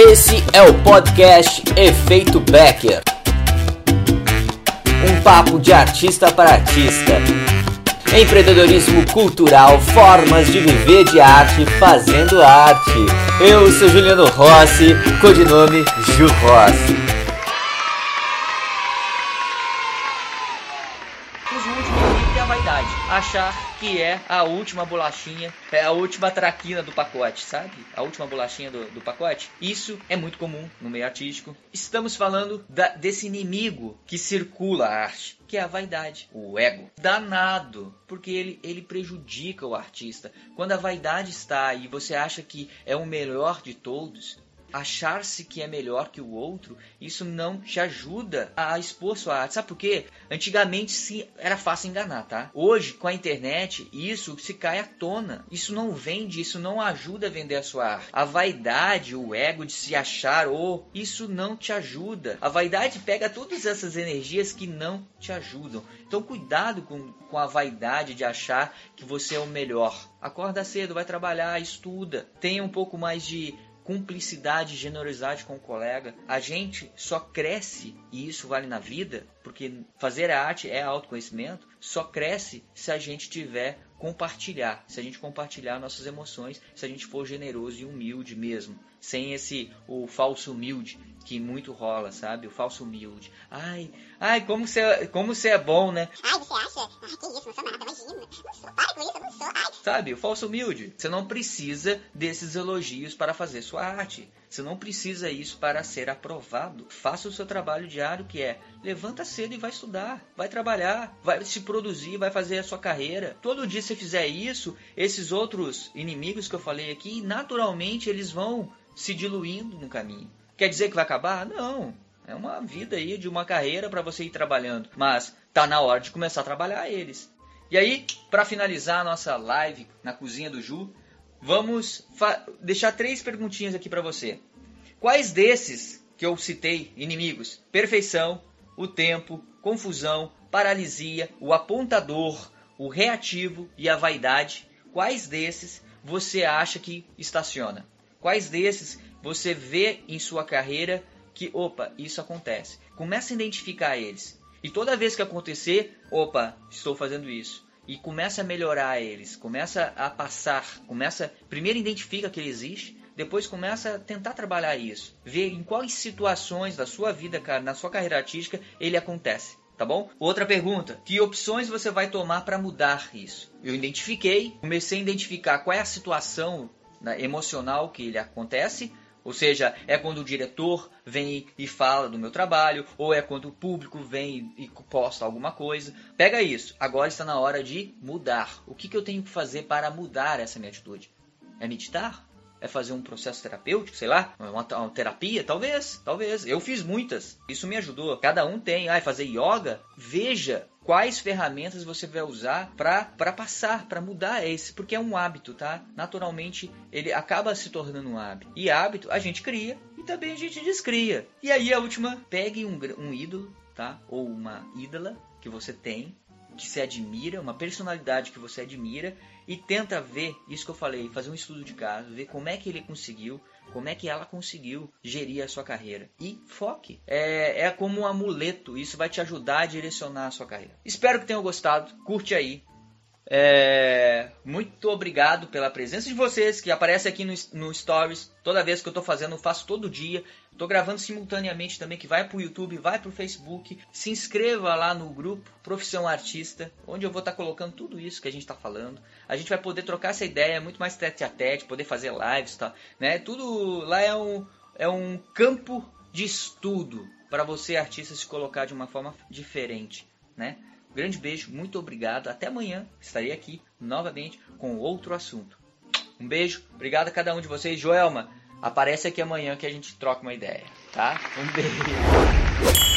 Esse é o podcast Efeito Becker. Um papo de artista para artista. Empreendedorismo cultural, formas de viver de arte fazendo arte. Eu sou Juliano Rossi, codinome Ju Rossi. Achar que é a última bolachinha, é a última traquina do pacote, sabe? A última bolachinha do, do pacote. Isso é muito comum no meio artístico. Estamos falando da, desse inimigo que circula a arte, que é a vaidade, o ego. Danado, porque ele, ele prejudica o artista. Quando a vaidade está e você acha que é o melhor de todos, achar-se que é melhor que o outro, isso não te ajuda a expor sua arte. Sabe por quê? Antigamente se era fácil enganar, tá? Hoje, com a internet, isso se cai à tona. Isso não vende, isso não ajuda a vender a sua arte. A vaidade, o ego de se achar, ou oh, isso não te ajuda. A vaidade pega todas essas energias que não te ajudam. Então, cuidado com, com a vaidade de achar que você é o melhor. Acorda cedo, vai trabalhar, estuda. Tenha um pouco mais de cumplicidade, generosidade com o colega. A gente só cresce, e isso vale na vida, porque fazer a arte é autoconhecimento, só cresce se a gente tiver compartilhar, se a gente compartilhar nossas emoções, se a gente for generoso e humilde mesmo, sem esse o falso humilde que muito rola, sabe? O falso humilde. Ai, ai, como você é, como você é bom, né? Ai, você acha? Sabe, o falso humilde. Você não precisa desses elogios para fazer sua arte. Você não precisa isso para ser aprovado. Faça o seu trabalho diário, que é levanta cedo e vai estudar, vai trabalhar, vai se produzir, vai fazer a sua carreira. Todo dia você fizer isso, esses outros inimigos que eu falei aqui, naturalmente eles vão se diluindo no caminho. Quer dizer que vai acabar? Não. É uma vida aí de uma carreira para você ir trabalhando, mas tá na hora de começar a trabalhar eles. E aí, para finalizar a nossa live na cozinha do Ju, vamos deixar três perguntinhas aqui para você. Quais desses que eu citei, inimigos? Perfeição, o tempo, confusão, paralisia, o apontador, o reativo e a vaidade. Quais desses você acha que estaciona? Quais desses você vê em sua carreira que, opa, isso acontece. Começa a identificar eles. E toda vez que acontecer, opa, estou fazendo isso. E começa a melhorar eles, começa a passar, começa, primeiro identifica que ele existe, depois começa a tentar trabalhar isso, ver em quais situações da sua vida, na sua carreira artística, ele acontece tá bom? Outra pergunta: que opções você vai tomar para mudar isso? Eu identifiquei, comecei a identificar qual é a situação né, emocional que ele acontece, ou seja, é quando o diretor vem e fala do meu trabalho, ou é quando o público vem e posta alguma coisa. Pega isso. Agora está na hora de mudar. O que, que eu tenho que fazer para mudar essa minha atitude? É meditar? É fazer um processo terapêutico, sei lá, uma, uma, terapia, talvez, talvez. Eu fiz muitas, isso me ajudou. Cada um tem, ah, fazer yoga. Veja quais ferramentas você vai usar para passar, para mudar esse, porque é um hábito, tá? Naturalmente ele acaba se tornando um hábito. E hábito a gente cria e também a gente descria. E aí a última, pegue um, um ídolo, tá? Ou uma ídola que você tem, que se admira, uma personalidade que você admira e tenta ver isso que eu falei, fazer um estudo de caso, ver como é que ele conseguiu, como é que ela conseguiu gerir a sua carreira. E foque. É, é como um amuleto, isso vai te ajudar a direcionar a sua carreira. Espero que tenham gostado, curte aí, é, muito obrigado pela presença de vocês que aparece aqui no, no Stories. Toda vez que eu estou fazendo, eu faço todo dia. Estou gravando simultaneamente também, que vai para o YouTube, vai para o Facebook. Se inscreva lá no grupo Profissão Artista, onde eu vou estar tá colocando tudo isso que a gente está falando. A gente vai poder trocar essa ideia, muito mais tete a tete, poder fazer lives, tá? Né? Tudo lá é um, é um campo de estudo para você, artista, se colocar de uma forma diferente, né? Grande beijo, muito obrigado. Até amanhã estarei aqui novamente com outro assunto. Um beijo, obrigado a cada um de vocês. Joelma, aparece aqui amanhã que a gente troca uma ideia, tá? Um beijo.